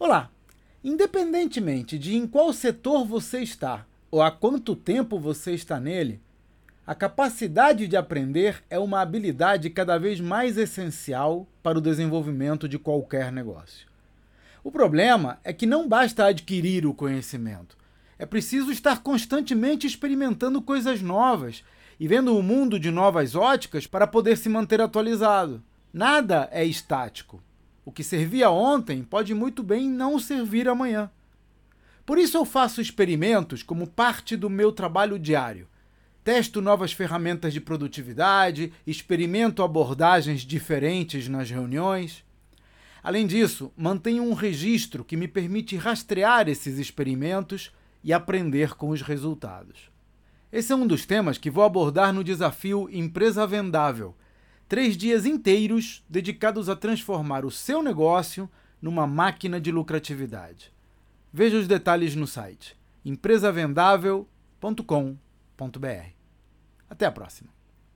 Olá! Independentemente de em qual setor você está ou há quanto tempo você está nele, a capacidade de aprender é uma habilidade cada vez mais essencial para o desenvolvimento de qualquer negócio. O problema é que não basta adquirir o conhecimento. É preciso estar constantemente experimentando coisas novas e vendo o mundo de novas óticas para poder se manter atualizado. Nada é estático. O que servia ontem pode muito bem não servir amanhã. Por isso eu faço experimentos como parte do meu trabalho diário testo novas ferramentas de produtividade, experimento abordagens diferentes nas reuniões. Além disso, mantenho um registro que me permite rastrear esses experimentos e aprender com os resultados. Esse é um dos temas que vou abordar no desafio Empresa Vendável. Três dias inteiros dedicados a transformar o seu negócio numa máquina de lucratividade. Veja os detalhes no site empresavendável.com.br. Até a próxima.